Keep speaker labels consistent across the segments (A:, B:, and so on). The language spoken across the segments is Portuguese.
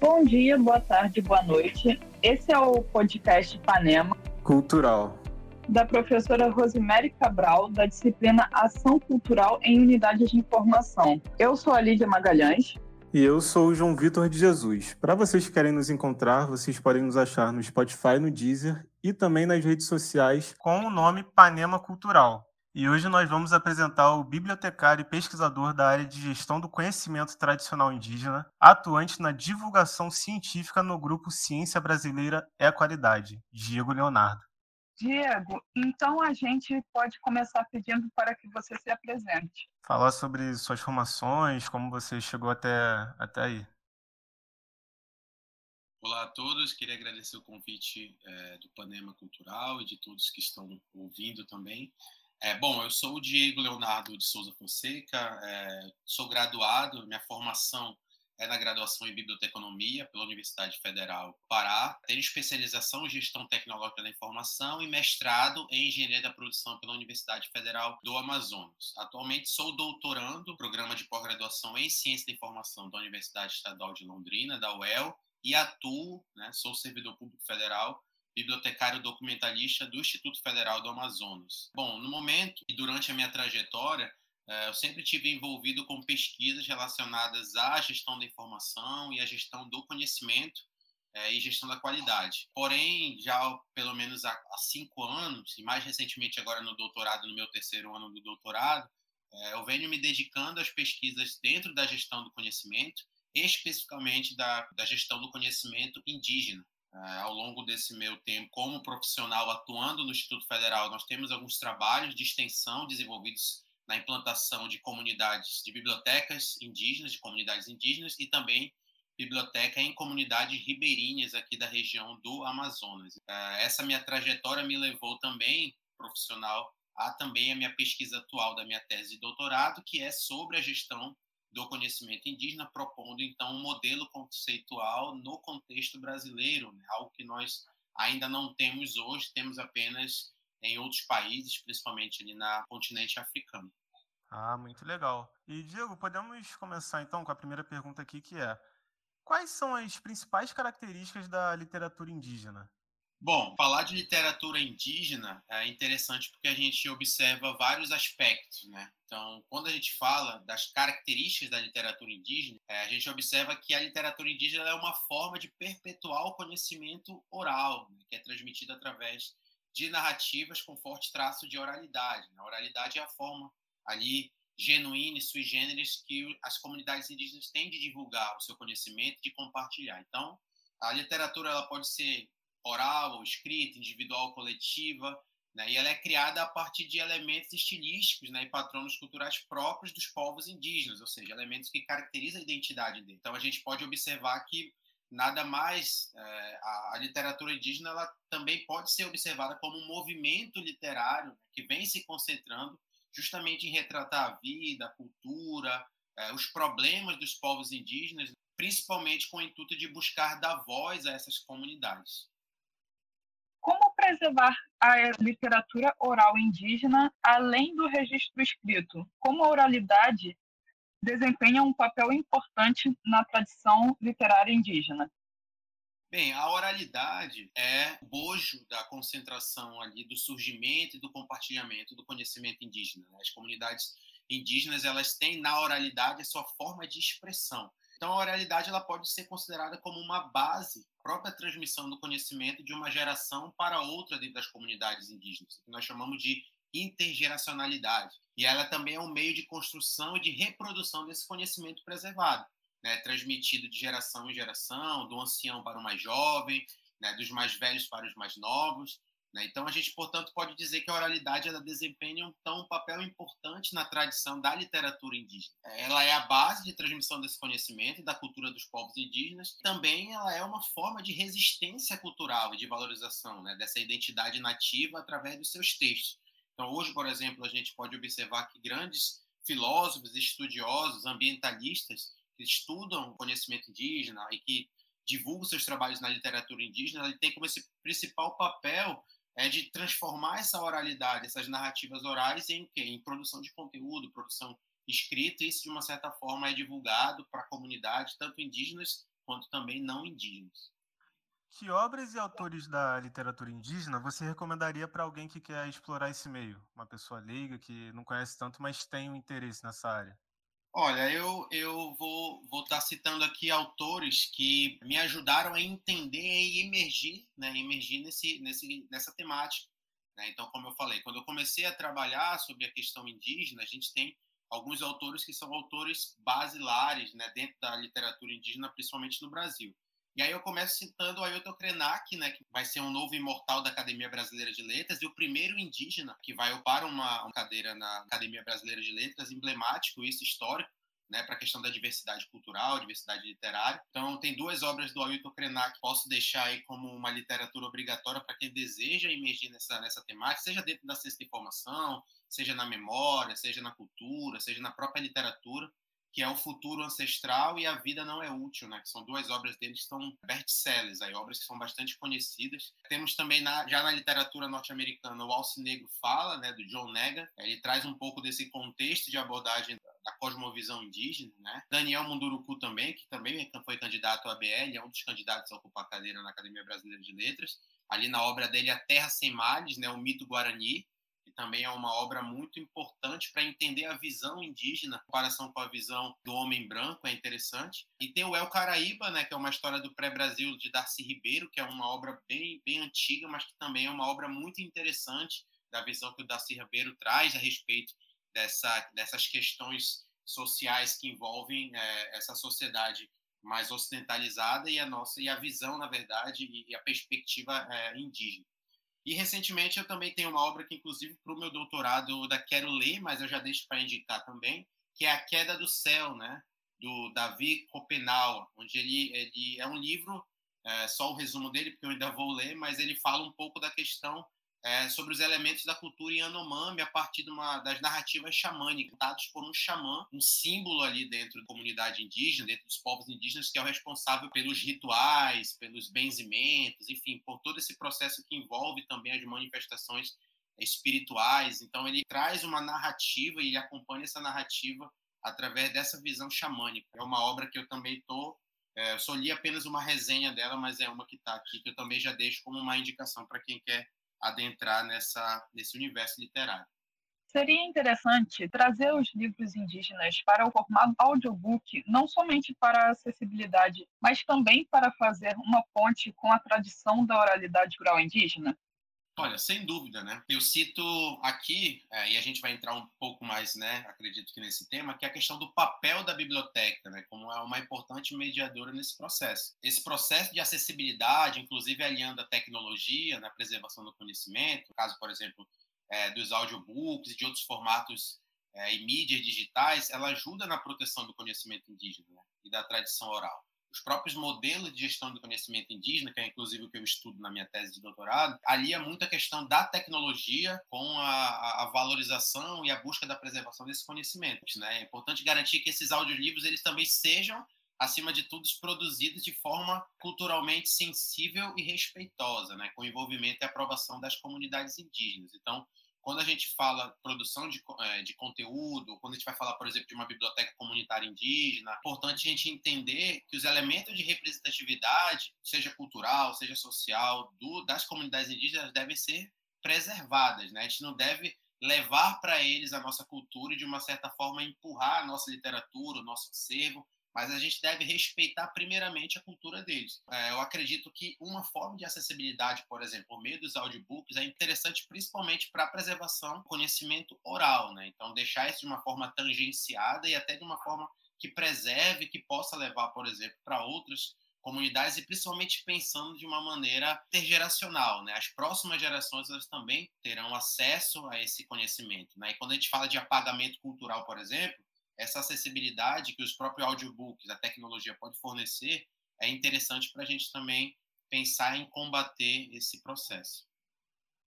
A: Bom dia, boa tarde, boa noite. Esse é o podcast Panema
B: Cultural
A: da professora Rosemary Cabral, da disciplina Ação Cultural em Unidades de Informação. Eu sou a Lídia Magalhães.
B: E eu sou o João Vitor de Jesus. Para vocês que querem nos encontrar, vocês podem nos achar no Spotify, no Deezer e também nas redes sociais com o nome Panema Cultural. E hoje nós vamos apresentar o bibliotecário e pesquisador da área de gestão do conhecimento tradicional indígena, atuante na divulgação científica no grupo Ciência Brasileira é a Qualidade, Diego Leonardo.
A: Diego, então a gente pode começar pedindo para que você se apresente.
B: Falar sobre suas formações, como você chegou até, até aí.
C: Olá a todos, queria agradecer o convite é, do Panema Cultural e de todos que estão ouvindo também. É, bom, eu sou o Diego Leonardo de Souza Fonseca, é, sou graduado, minha formação é na graduação em Biblioteconomia pela Universidade Federal do Pará, tenho especialização em Gestão Tecnológica da Informação e mestrado em Engenharia da Produção pela Universidade Federal do Amazonas. Atualmente sou doutorando programa de pós-graduação em Ciência da Informação da Universidade Estadual de Londrina, da UEL, e atuo, né, sou servidor público federal bibliotecário documentalista do Instituto Federal do Amazonas. Bom, no momento e durante a minha trajetória, é, eu sempre tive envolvido com pesquisas relacionadas à gestão da informação e à gestão do conhecimento é, e gestão da qualidade. Porém, já pelo menos há, cinco anos, e mais recentemente agora no doutorado, no meu terceiro ano do doutorado, é, eu venho me dedicando às pesquisas dentro da gestão do conhecimento, especificamente da, da gestão do conhecimento indígena. Ao longo desse meu tempo como profissional atuando no Instituto Federal, nós temos alguns trabalhos de extensão desenvolvidos na implantação de comunidades, de bibliotecas indígenas, de comunidades indígenas e também biblioteca em comunidades ribeirinhas aqui da região do Amazonas. É, essa minha trajetória me levou também, profissional, a também a minha pesquisa atual da minha tese de doutorado, que é sobre a gestão do conhecimento indígena, propondo então um modelo conceitual no contexto brasileiro, né? algo que nós ainda não temos hoje, temos apenas em outros países, principalmente ali na continente africano.
B: Ah, muito legal. E Diego, podemos começar então com a primeira pergunta aqui, que é: quais são as principais características da literatura indígena?
C: Bom, falar de literatura indígena é interessante porque a gente observa vários aspectos, né? Então, quando a gente fala das características da literatura indígena, é, a gente observa que a literatura indígena é uma forma de perpetuar o conhecimento oral, né? que é transmitido através de narrativas com forte traço de oralidade. A oralidade é a forma ali genuína e sui generis que as comunidades indígenas têm de divulgar o seu conhecimento, de compartilhar. Então, a literatura ela pode ser oral ou escrita, individual ou coletiva, né? e ela é criada a partir de elementos estilísticos né? e patronos culturais próprios dos povos indígenas, ou seja, elementos que caracterizam a identidade dele. Então, a gente pode observar que nada mais é, a, a, literatura indígena ela também pode ser observada como um movimento literário né, que vem se concentrando justamente em retratar a vida, a cultura, é, os problemas dos povos indígenas, principalmente com o intuito de buscar dar voz a essas comunidades.
A: Preservar a literatura oral indígena além do registro escrito? Como a oralidade desempenha um papel importante na tradição literária indígena.
C: Bem, a oralidade é o bojo da concentração ali do surgimento e do compartilhamento do conhecimento indígena. Né? As comunidades indígenas elas têm na oralidade a sua forma de expressão. Então, a oralidade ela pode ser considerada como uma base própria transmissão do conhecimento de uma geração para outra dentro das comunidades indígenas, que nós chamamos de intergeracionalidade. E ela também é um meio de construção e de reprodução desse conhecimento preservado, né? transmitido de geração em geração, do ancião para o mais jovem, né? dos mais velhos para os mais novos. Né? Então, a gente, portanto, pode dizer que a oralidade ela desempenha um papel importante na tradição da literatura indígena. Ela é a base de transmissão desse conhecimento e da cultura dos povos indígenas. Também ela é uma forma de resistência cultural e de valorização né? dessa identidade nativa através dos seus textos. Então, hoje, por exemplo, a gente pode observar que grandes filósofos, estudiosos, ambientalistas que estudam o conhecimento indígena e que divulgam seus trabalhos na literatura indígena, ele tem como esse principal papel é de transformar essa oralidade, essas narrativas orais em quê? Em produção de conteúdo, produção escrita, e isso de uma certa forma é divulgado para a comunidade, tanto indígenas quanto também não indígenas.
B: Que obras e autores da literatura indígena você recomendaria para alguém que quer explorar esse meio? Uma pessoa leiga que não conhece tanto, mas tem um interesse nessa área.
C: Olha, eu, eu vou estar vou tá citando aqui autores que me ajudaram a entender e emergir, né, emergir nesse, nesse, nessa temática. Né? Então, como eu falei, quando eu comecei a trabalhar sobre a questão indígena, a gente tem alguns autores que são autores basilares né, dentro da literatura indígena, principalmente no Brasil. E aí eu começo citando o Ailton Krenak, né, que vai ser um novo imortal da Academia Brasileira de Letras e o primeiro indígena que vai ocupar uma, uma cadeira na Academia Brasileira de Letras, emblemático, isso histórico, né, para a questão da diversidade cultural, diversidade literária. Então, tem duas obras do Ailton Krenak que posso deixar aí como uma literatura obrigatória para quem deseja emergir nessa, nessa temática, seja dentro da de informação, seja na memória, seja na cultura, seja na própria literatura que é O Futuro Ancestral e A Vida Não é Útil, né? que são duas obras dele que são best-sellers, aí, obras que são bastante conhecidas. Temos também, na, já na literatura norte-americana, O Alce Negro Fala, né? do John Nega. Ele traz um pouco desse contexto de abordagem da cosmovisão indígena. Né? Daniel Munduruku também, que também foi candidato à BL, é um dos candidatos a ocupar a cadeira na Academia Brasileira de Letras. Ali na obra dele, A Terra Sem Males, né? o mito guarani, também é uma obra muito importante para entender a visão indígena, em comparação com a visão do homem branco, é interessante. E tem o El Caraíba, né, que é uma história do pré-Brasil de Darcy Ribeiro, que é uma obra bem, bem antiga, mas que também é uma obra muito interessante da visão que o Darcy Ribeiro traz a respeito dessa, dessas questões sociais que envolvem é, essa sociedade mais ocidentalizada e a nossa e a visão, na verdade, e a perspectiva é, indígena. E recentemente eu também tenho uma obra que, inclusive, para o meu doutorado eu ainda quero ler, mas eu já deixo para indicar também, que é A Queda do Céu, né? do Davi Copenau, onde ele, ele é um livro, é, só o resumo dele, porque eu ainda vou ler, mas ele fala um pouco da questão é, sobre os elementos da cultura Yanomami a partir de uma, das narrativas xamânicas, dados por um xamã, um símbolo ali dentro da comunidade indígena, dentro dos povos indígenas, que é o responsável pelos rituais, pelos benzimentos, enfim, por todo esse processo que envolve também as manifestações espirituais. Então, ele traz uma narrativa e acompanha essa narrativa através dessa visão xamânica. É uma obra que eu também estou. É, eu só li apenas uma resenha dela, mas é uma que está aqui, que eu também já deixo como uma indicação para quem quer adentrar nessa, nesse universo literário.
A: Seria interessante trazer os livros indígenas para o formato audiobook, não somente para a acessibilidade, mas também para fazer uma ponte com a tradição da oralidade rural indígena?
C: Olha, sem dúvida, né? Eu cito aqui, é, e a gente vai entrar um pouco mais, né, acredito que nesse tema, que é a questão do papel da biblioteca, né, como é uma importante mediadora nesse processo. Esse processo de acessibilidade, inclusive alinhando a tecnologia na preservação do conhecimento, caso, por exemplo, é, dos audiobooks e de outros formatos é, e mídias digitais, ela ajuda na proteção do conhecimento indígena né, e da tradição oral os próprios modelos de gestão do conhecimento indígena, que é inclusive o que eu estudo na minha tese de doutorado, ali é muita questão da tecnologia com a, a valorização e a busca da preservação desses conhecimentos. Né? É importante garantir que esses audiolivros eles também sejam acima de tudo, produzidos de forma culturalmente sensível e respeitosa, né, com envolvimento e aprovação das comunidades indígenas. Então, quando a gente fala produção de, é, de conteúdo, quando a gente vai falar, por exemplo, de uma biblioteca comunitária indígena, é importante a gente entender que os elementos de representatividade, seja cultural, seja social, do, das comunidades indígenas devem ser preservadas. Né? A gente não deve levar para eles a nossa cultura e, de uma certa forma, empurrar a nossa literatura, o nosso acervo mas a gente deve respeitar primeiramente a cultura deles. É, eu acredito que uma forma de acessibilidade, por exemplo, por meio dos audiobooks, é interessante principalmente para a preservação do conhecimento oral, né? Então, deixar isso de uma forma tangenciada e até de uma forma que preserve, que possa levar, por exemplo, para outras comunidades e principalmente pensando de uma maneira intergeracional, né? As próximas gerações elas também terão acesso a esse conhecimento, né? E quando a gente fala de apagamento cultural, por exemplo, essa acessibilidade que os próprios audiobooks, a tecnologia pode fornecer, é interessante para a gente também pensar em combater esse processo.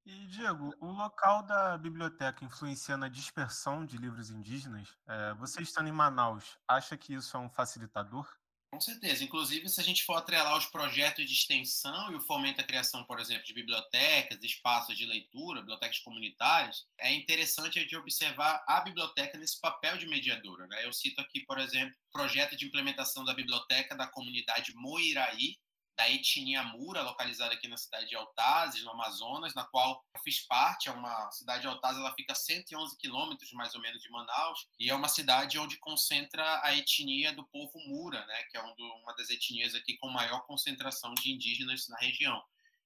B: E, Diego, o local da biblioteca influencia na dispersão de livros indígenas? É, você estando em Manaus, acha que isso é um facilitador?
C: Com certeza. Inclusive, se a gente for atrelar os projetos de extensão e o fomento à criação, por exemplo, de bibliotecas, espaços de leitura, bibliotecas comunitárias, é interessante a gente observar a biblioteca nesse papel de mediadora. Né? Eu cito aqui, por exemplo, o projeto de implementação da biblioteca da comunidade Moiraí, da etnia Mura, localizada aqui na cidade de Altazes, no Amazonas, na qual eu fiz parte. É uma cidade de Altazes, ela fica a 111 quilômetros mais ou menos de Manaus, e é uma cidade onde concentra a etnia do povo Mura, né, que é uma das etnias aqui com maior concentração de indígenas na região.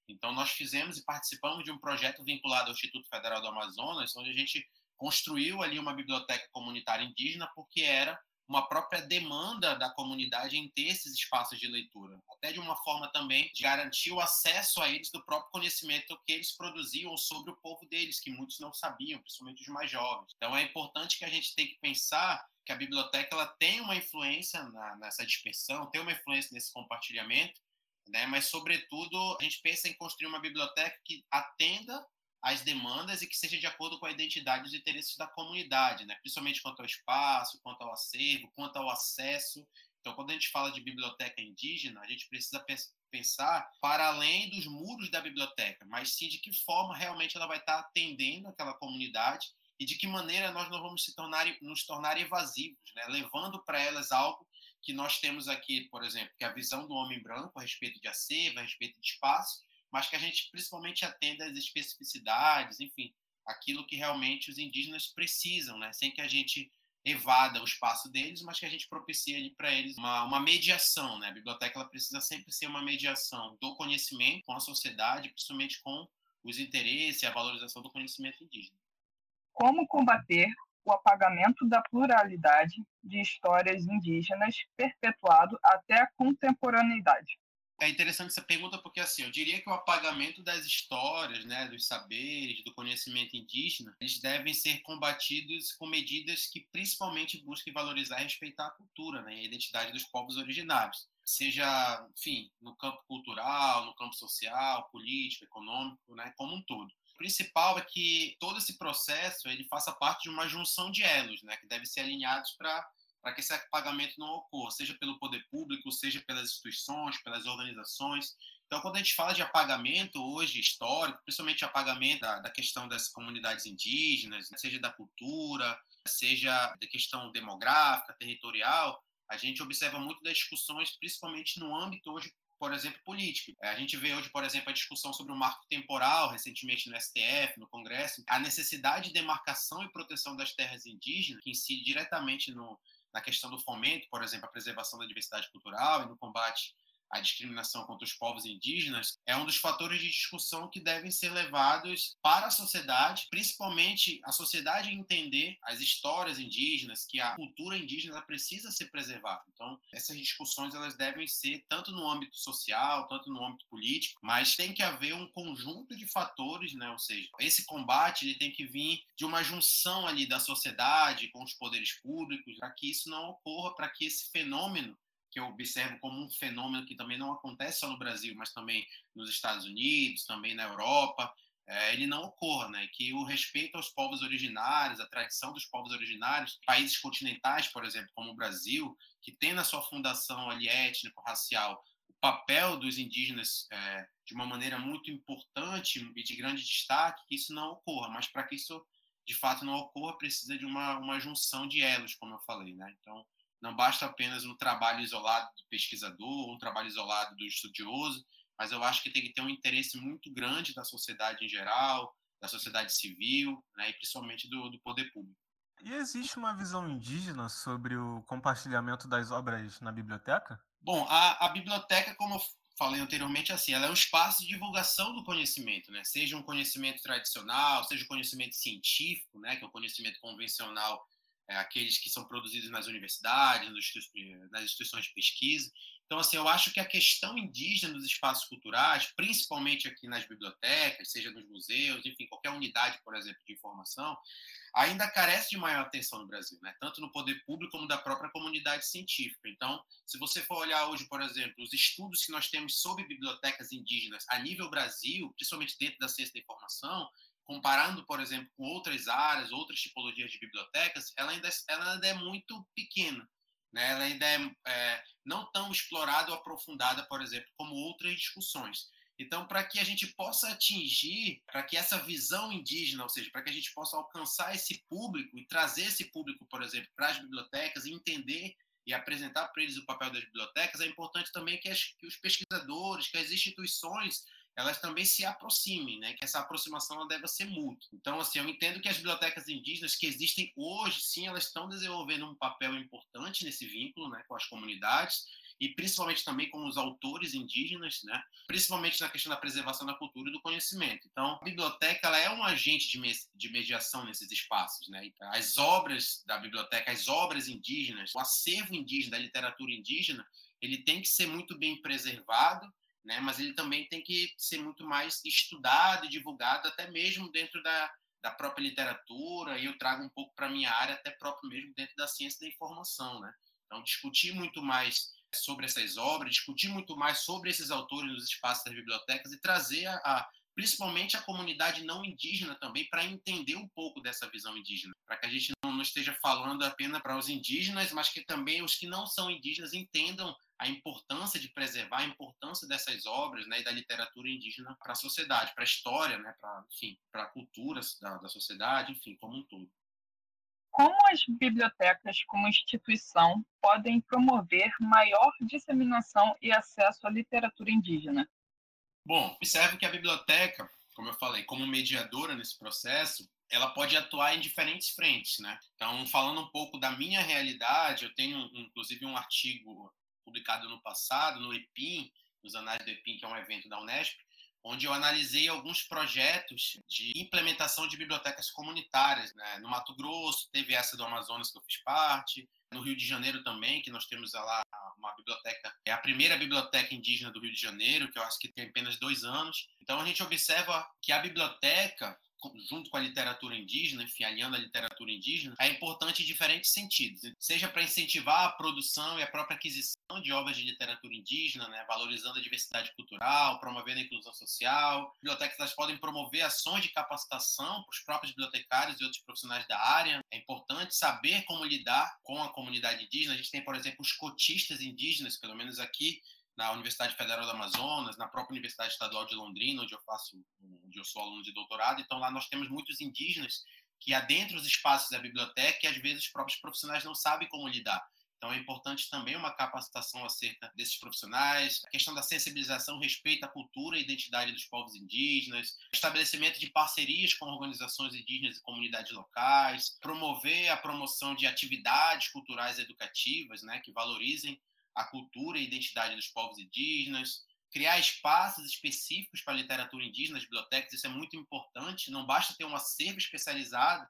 C: Então, nós fizemos e participamos de um projeto vinculado ao Instituto Federal do Amazonas, onde a gente construiu ali uma biblioteca comunitária indígena, porque era uma própria demanda da comunidade em ter esses espaços de leitura, até de uma forma também de garantir o acesso a eles do próprio conhecimento que eles produziam sobre o povo deles, que muitos não sabiam, principalmente os mais jovens. Então é importante que a gente tenha que pensar que a biblioteca ela tem uma influência na, nessa dispersão, tem uma influência nesse compartilhamento, né? mas sobretudo a gente pensa em construir uma biblioteca que atenda as demandas e que seja de acordo com a identidade e os interesses da comunidade, né? principalmente quanto ao espaço, quanto ao acervo, quanto ao acesso. Então, quando a gente fala de biblioteca indígena, a gente precisa pensar para além dos muros da biblioteca, mas sim de que forma realmente ela vai estar atendendo aquela comunidade e de que maneira nós não vamos se tornar, nos tornar evasivos, né? levando para elas algo que nós temos aqui, por exemplo, que é a visão do homem branco a respeito de acervo, a respeito de espaço, mas que a gente principalmente atenda às especificidades, enfim, aquilo que realmente os indígenas precisam, né? Sem que a gente evada o espaço deles, mas que a gente propicie para eles uma, uma mediação, né? A biblioteca ela precisa sempre ser uma mediação do conhecimento com a sociedade, principalmente com os interesses e a valorização do conhecimento indígena.
A: Como combater o apagamento da pluralidade de histórias indígenas perpetuado até a contemporaneidade?
C: É interessante essa pergunta porque assim, eu diria que o apagamento das histórias, né, dos saberes, do conhecimento indígena, eles devem ser combatidos com medidas que principalmente busquem valorizar e respeitar a cultura, né, a identidade dos povos originários, seja, enfim, no campo cultural, no campo social, político, econômico, né, como um todo. O principal é que todo esse processo ele faça parte de uma junção de elos, né, que devem ser alinhados para para que esse pagamento não ocorra, seja pelo poder público, seja pelas instituições, pelas organizações. Então, quando a gente fala de apagamento hoje histórico, principalmente apagamento da, da questão das comunidades indígenas, seja da cultura, seja da questão demográfica, territorial, a gente observa muito das discussões, principalmente no âmbito hoje por exemplo, político. É, a gente vê hoje, por exemplo, a discussão sobre o marco temporal, recentemente no STF, no Congresso, a necessidade de demarcação e proteção das terras indígenas, que incide diretamente no, na questão do fomento, por exemplo, a preservação da diversidade cultural e no combate à discriminação contra os povos indígenas, é um dos fatores de discussão que devem ser levados para a sociedade, principalmente a sociedade entender as histórias indígenas, que a cultura indígena precisa ser preservada. Então, essas discussões elas devem ser tanto no âmbito social, tanto no âmbito político, mas tem que haver um conjunto de fatores, né? Ou seja, esse combate ele tem que vir de uma junção ali da sociedade com os poderes públicos, para que isso não ocorra, para que esse fenômeno que eu observo como um fenômeno que também não acontece só no Brasil, mas também nos Estados Unidos, também na Europa, é, ele não ocorra, né? Que o respeito aos povos originários, a tradição dos povos originários, países continentais, por exemplo, como o Brasil, que tem na sua fundação ali étnico-racial o papel dos indígenas é, de uma maneira muito importante e de grande destaque, que isso não ocorra. Mas para que isso de fato não ocorra, precisa de uma, uma junção de elos, como eu falei, né? Então, não basta apenas um trabalho isolado do pesquisador, um trabalho isolado do estudioso, mas eu acho que tem que ter um interesse muito grande da sociedade em geral, da sociedade civil, né, e principalmente do, do poder público.
B: E existe uma visão indígena sobre o compartilhamento das obras na biblioteca?
C: Bom, a, a biblioteca, como eu falei anteriormente, assim, ela é um espaço de divulgação do conhecimento, né? Seja um conhecimento tradicional, seja um conhecimento científico, né? Que é o conhecimento convencional é, aqueles que são produzidos nas universidades, nas instituições de pesquisa. Então, assim, eu acho que a questão indígena nos espaços culturais, principalmente aqui nas bibliotecas, seja nos museus, enfim, qualquer unidade, por exemplo, de informação, ainda carece de maior atenção no Brasil, né? tanto no poder público como da própria comunidade científica. Então, se você for olhar hoje, por exemplo, os estudos que nós temos sobre bibliotecas indígenas a nível Brasil, principalmente dentro da ciência da informação, comparando, por exemplo, com outras áreas, outras tipologias de bibliotecas, ela ainda, ela ainda é muito pequena. né, ela ainda é, é não tão explorada ou aprofundada, por exemplo, como outras discussões. Então, para que a gente possa atingir, para que essa visão indígena, ou seja, para que a gente possa alcançar esse público e trazer esse público, por exemplo, para as bibliotecas e entender e apresentar para eles o papel das bibliotecas, é importante também que, as, que os pesquisadores, que as instituições elas também se aproximem, né? Que essa aproximação ela deve ser mútua. Então, assim, eu entendo que as bibliotecas indígenas que existem hoje, sim, elas estão desenvolvendo um papel importante nesse vínculo, né, com as comunidades e principalmente também com os autores indígenas, né? Principalmente na questão da preservação da cultura e do conhecimento. Então, a biblioteca ela é um agente de, me de mediação nesses espaços, né? As obras da biblioteca, as obras indígenas, o acervo indígena, da literatura indígena, ele tem que ser muito bem preservado né? Mas ele também tem que ser muito mais estudado e divulgado, até mesmo dentro da, da própria literatura, e eu trago um pouco para minha área, até próprio mesmo dentro da ciência da informação, né? Então, discutir muito mais sobre essas obras, discutir muito mais sobre esses autores nos espaços das bibliotecas e trazer a, a principalmente a comunidade não indígena também, para entender um pouco dessa visão indígena, para que a gente não, não esteja falando apenas para os indígenas, mas que também os que não são indígenas entendam a importância de preservar, a importância dessas obras né, e da literatura indígena para a sociedade, para a história, né, para a cultura da, da sociedade, enfim, como um todo.
A: Como as bibliotecas, como instituição, podem promover maior disseminação e acesso à literatura indígena?
C: Bom, observe que a biblioteca, como eu falei, como mediadora nesse processo, ela pode atuar em diferentes frentes, né? Então, falando um pouco da minha realidade, eu tenho inclusive um artigo publicado no passado, no EPIM, nos Anais do EPIM, que é um evento da Unesp, onde eu analisei alguns projetos de implementação de bibliotecas comunitárias. Né? No Mato Grosso, teve essa do Amazonas que eu fiz parte, no Rio de Janeiro também, que nós temos lá uma biblioteca, é a primeira biblioteca indígena do Rio de Janeiro, que eu acho que tem apenas dois anos. Então a gente observa que a biblioteca junto com a literatura indígena, enfim, a literatura indígena, é importante em diferentes sentidos. Seja para incentivar a produção e a própria aquisição de obras de literatura indígena, né, valorizando a diversidade cultural, promovendo a inclusão social. Bibliotecas podem promover ações de capacitação para os próprios bibliotecários e outros profissionais da área. É importante saber como lidar com a comunidade indígena. A gente tem, por exemplo, os cotistas indígenas, pelo menos aqui na Universidade Federal do Amazonas, na própria Universidade Estadual de Londrina, onde eu faço, onde eu sou aluno de doutorado. Então lá nós temos muitos indígenas que adentram os espaços da biblioteca e às vezes os próprios profissionais não sabem como lidar. Então é importante também uma capacitação acerca desses profissionais, a questão da sensibilização, respeito à cultura e identidade dos povos indígenas, estabelecimento de parcerias com organizações indígenas e comunidades locais, promover a promoção de atividades culturais educativas, né, que valorizem a cultura e identidade dos povos indígenas, criar espaços específicos para a literatura indígena nas bibliotecas, isso é muito importante, não basta ter um acervo especializado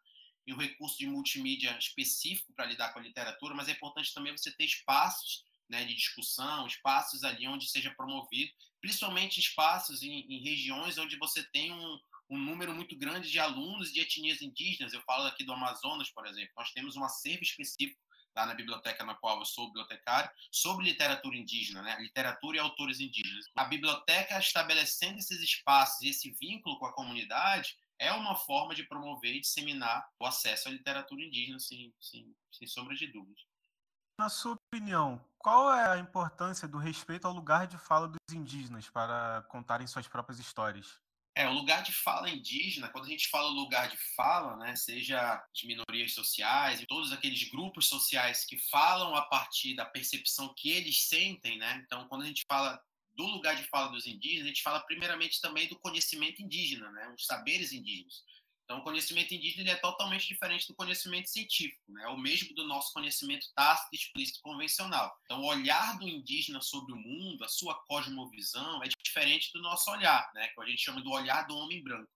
C: e um recurso de multimídia específico para lidar com a literatura, mas é importante também você ter espaços né, de discussão, espaços ali onde seja promovido, principalmente espaços em, em regiões onde você tem um, um número muito grande de alunos de etnias indígenas. Eu falo aqui do Amazonas, por exemplo. Nós temos um acervo específico lá na biblioteca na qual eu sou bibliotecário, sobre literatura indígena, né? literatura e autores indígenas. A biblioteca estabelecendo esses espaços e esse vínculo com a comunidade é uma forma de promover e disseminar o acesso à literatura indígena, sem, sem, sem sombra de dúvidas.
B: Na sua opinião, qual é a importância do respeito ao lugar de fala dos indígenas para contarem suas próprias histórias?
C: É, o lugar de fala indígena, quando a gente fala lugar de fala, né, seja de minorias sociais e todos aqueles grupos sociais que falam a partir da percepção que eles sentem, né? Então, quando a gente fala do lugar de fala dos indígenas, a gente fala primeiramente também do conhecimento indígena, né, os saberes indígenas. Então, o conhecimento indígena é totalmente diferente do conhecimento científico, né? É o mesmo do nosso conhecimento tácito, explícito, convencional. Então, o olhar do indígena sobre o mundo, a sua cosmovisão, é diferente do nosso olhar, né? Que a gente chama do olhar do homem branco.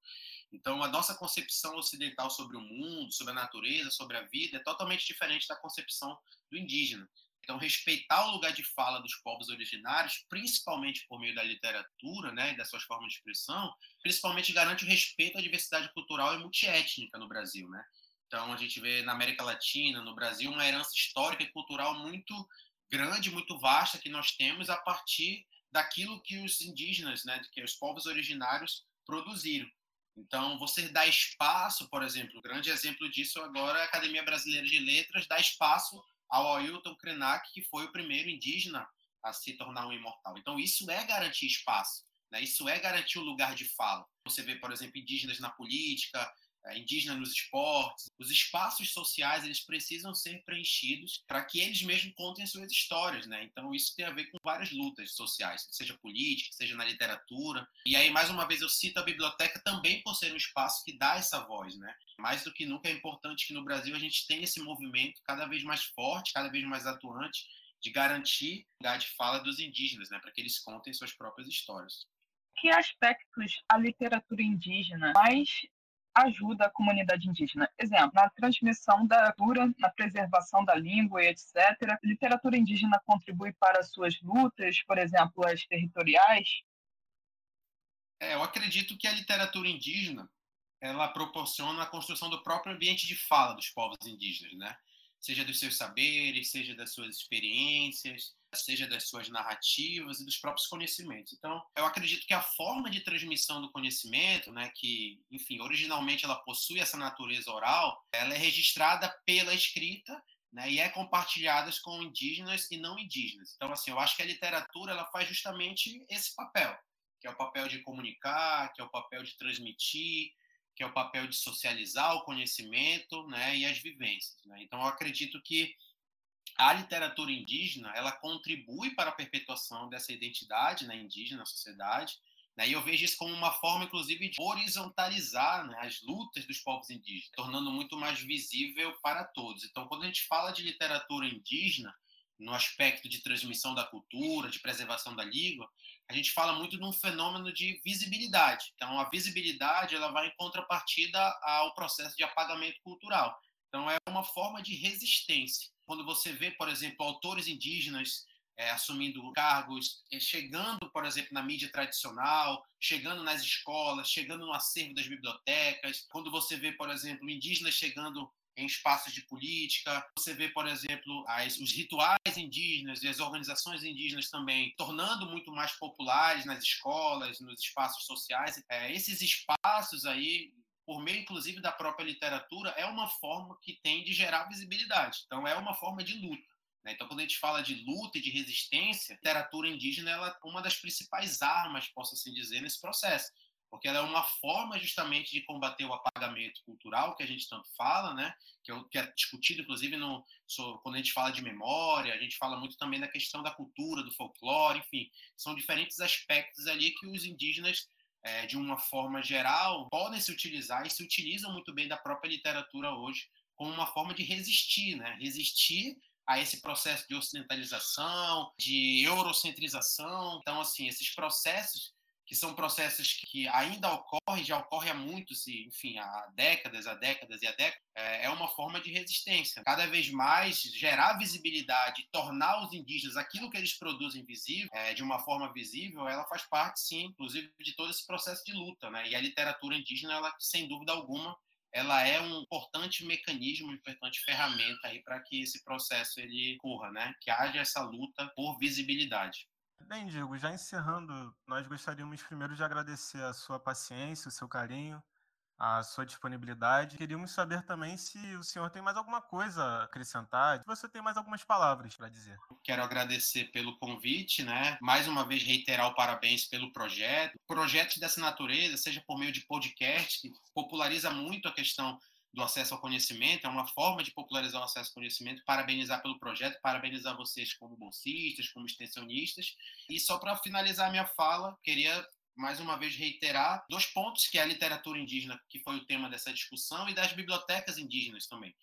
C: Então, a nossa concepção ocidental sobre o mundo, sobre a natureza, sobre a vida, é totalmente diferente da concepção do indígena. Então, respeitar o lugar de fala dos povos originários, principalmente por meio da literatura, né, e das suas formas de expressão, principalmente garante o respeito à diversidade cultural e multiétnica no Brasil, né? Então, a gente vê na América Latina, no Brasil, uma herança histórica e cultural muito grande, muito vasta que nós temos a partir daquilo que os indígenas, né, que os povos originários produziram. Então, você dá espaço, por exemplo, um grande exemplo disso agora a Academia Brasileira de Letras dá espaço ao Ailton Krenak, que foi o primeiro indígena a se tornar um imortal. Então, isso é garantir espaço, né? isso é garantir o lugar de fala. Você vê, por exemplo, indígenas na política, indígena nos esportes, os espaços sociais eles precisam ser preenchidos para que eles mesmos contem suas histórias, né? Então isso tem a ver com várias lutas sociais, seja política, seja na literatura. E aí mais uma vez eu cito a biblioteca também por ser um espaço que dá essa voz, né? Mais do que nunca é importante que no Brasil a gente tenha esse movimento cada vez mais forte, cada vez mais atuante de garantir lugar de fala dos indígenas, né? Para que eles contem suas próprias histórias
A: que aspectos a literatura indígena mais ajuda a comunidade indígena. Exemplo, na transmissão da cultura, na preservação da língua e etc. Literatura indígena contribui para suas lutas, por exemplo, as territoriais?
C: É, eu acredito que a literatura indígena ela proporciona a construção do próprio ambiente de fala dos povos indígenas, né? Seja dos seus saberes, seja das suas experiências, seja das suas narrativas e dos próprios conhecimentos. Então, eu acredito que a forma de transmissão do conhecimento, né, que, enfim, originalmente ela possui essa natureza oral, ela é registrada pela escrita né, e é compartilhada com indígenas e não indígenas. Então, assim, eu acho que a literatura ela faz justamente esse papel, que é o papel de comunicar, que é o papel de transmitir, que é o papel de socializar o conhecimento, né, e as vivências. Né? Então, eu acredito que a literatura indígena ela contribui para a perpetuação dessa identidade né, indígena na sociedade. Né, e eu vejo isso como uma forma, inclusive, de horizontalizar né, as lutas dos povos indígenas, tornando muito mais visível para todos. Então, quando a gente fala de literatura indígena, no aspecto de transmissão da cultura, de preservação da língua, a gente fala muito de um fenômeno de visibilidade. Então, a visibilidade ela vai em contrapartida ao processo de apagamento cultural. Então, é uma forma de resistência quando você vê, por exemplo, autores indígenas é, assumindo cargos, é, chegando, por exemplo, na mídia tradicional, chegando nas escolas, chegando no acervo das bibliotecas, quando você vê, por exemplo, indígenas chegando em espaços de política, você vê, por exemplo, as, os rituais indígenas e as organizações indígenas também tornando muito mais populares nas escolas, nos espaços sociais. É, esses espaços aí por meio inclusive da própria literatura, é uma forma que tem de gerar visibilidade. Então, é uma forma de luta. Né? Então, quando a gente fala de luta e de resistência, a literatura indígena ela é uma das principais armas, posso assim dizer, nesse processo. Porque ela é uma forma justamente de combater o apagamento cultural, que a gente tanto fala, né? que, é, que é discutido, inclusive, no, quando a gente fala de memória, a gente fala muito também da questão da cultura, do folclore, enfim. São diferentes aspectos ali que os indígenas é, de uma forma geral, podem se utilizar e se utilizam muito bem da própria literatura hoje como uma forma de resistir, né? Resistir a esse processo de ocidentalização, de eurocentrização. Então, assim, esses processos que são processos que ainda ocorrem, já ocorrem há muitos, enfim, há décadas, há décadas e há décadas, é, é uma forma de resistência. Cada vez mais gerar visibilidade, tornar os indígenas aquilo que eles produzem visível, é, de uma forma visível, ela faz parte, sim, inclusive, de todo esse processo de luta, né? E a literatura indígena, ela, sem dúvida alguma, ela é um importante mecanismo, uma importante ferramenta aí para que esse processo ele corra, né? Que haja essa luta por visibilidade.
B: Bem, Diego, já encerrando, nós gostaríamos primeiro de agradecer a sua paciência, o seu carinho, a sua disponibilidade. Queríamos saber também se o senhor tem mais alguma coisa a acrescentar, se você tem mais algumas palavras para dizer.
C: Quero agradecer pelo convite, né? Mais uma vez reiterar o parabéns pelo projeto. Projetos dessa natureza, seja por meio de podcast, que populariza muito a questão do acesso ao conhecimento, é uma forma de popularizar o acesso ao conhecimento, parabenizar pelo projeto, parabenizar vocês como bolsistas, como extensionistas. E só para finalizar minha fala, queria mais uma vez reiterar dois pontos que é a literatura indígena, que foi o tema dessa discussão, e das bibliotecas indígenas também.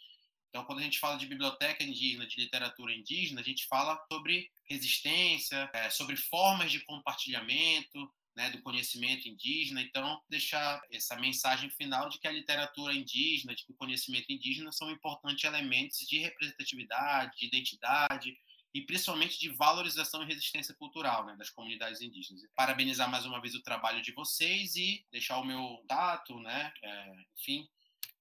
C: Então, quando a gente fala de biblioteca indígena, de literatura indígena, a gente fala sobre resistência, é, sobre formas de compartilhamento, né, do conhecimento indígena. Então, deixar essa mensagem final de que a literatura indígena, de que o conhecimento indígena são importantes elementos de representatividade, de identidade e principalmente de valorização e resistência cultural né, das comunidades indígenas. Parabenizar mais uma vez o trabalho de vocês e deixar o meu contato, né, é, enfim,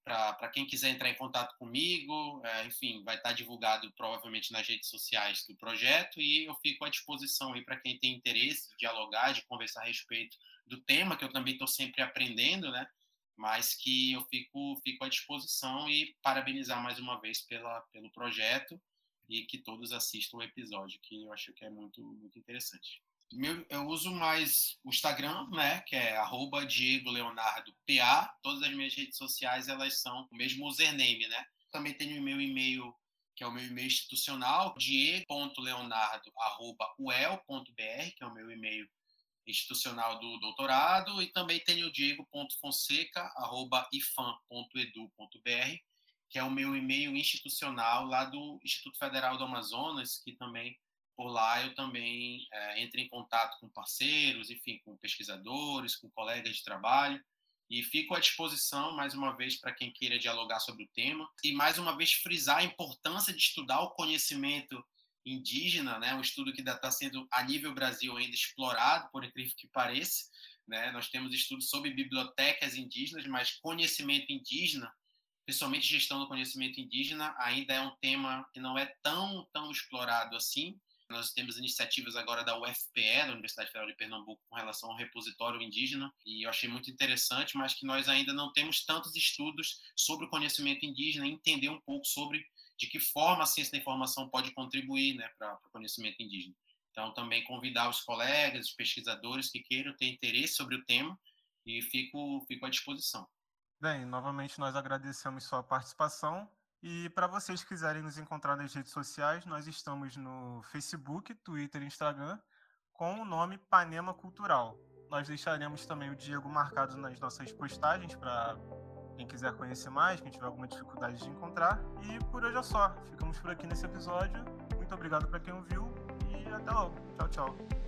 C: para quem quiser entrar em contato comigo, é, enfim, vai estar divulgado provavelmente nas redes sociais do projeto e eu fico à disposição aí para quem tem interesse de dialogar, de conversar a respeito do tema, que eu também estou sempre aprendendo, né? Mas que eu fico, fico à disposição e parabenizar mais uma vez pela, pelo projeto e que todos assistam o episódio, que eu acho que é muito, muito interessante. Meu, eu uso mais o Instagram, né, que é arroba Diego Leonardo PA. Todas as minhas redes sociais, elas são o mesmo username, né? Também tenho meu e-mail, que é o meu e-mail institucional, diego.leonardo.uel.br, que é o meu e-mail institucional do doutorado, e também tenho o que é o meu e-mail institucional lá do Instituto Federal do Amazonas, que também por lá eu também é, em contato com parceiros, enfim, com pesquisadores, com colegas de trabalho, e fico à disposição, mais uma vez, para quem queira dialogar sobre o tema, e mais uma vez frisar a importância de estudar o conhecimento indígena, né, um estudo que está sendo, a nível Brasil, ainda explorado, por incrível que pareça, né, nós temos estudos sobre bibliotecas indígenas, mas conhecimento indígena principalmente gestão do conhecimento indígena, ainda é um tema que não é tão, tão explorado assim. Nós temos iniciativas agora da UFPE, da Universidade Federal de Pernambuco, com relação ao repositório indígena, e eu achei muito interessante, mas que nós ainda não temos tantos estudos sobre o conhecimento indígena entender um pouco sobre de que forma a ciência da informação pode contribuir né, para o conhecimento indígena. Então, também convidar os colegas, os pesquisadores que queiram ter interesse sobre o tema, e fico, fico à disposição.
B: Bem, novamente nós agradecemos sua participação. E para vocês que quiserem nos encontrar nas redes sociais, nós estamos no Facebook, Twitter e Instagram com o nome Panema Cultural. Nós deixaremos também o Diego marcado nas nossas postagens para quem quiser conhecer mais, quem tiver alguma dificuldade de encontrar. E por hoje é só. Ficamos por aqui nesse episódio. Muito obrigado para quem ouviu e até logo. Tchau, tchau.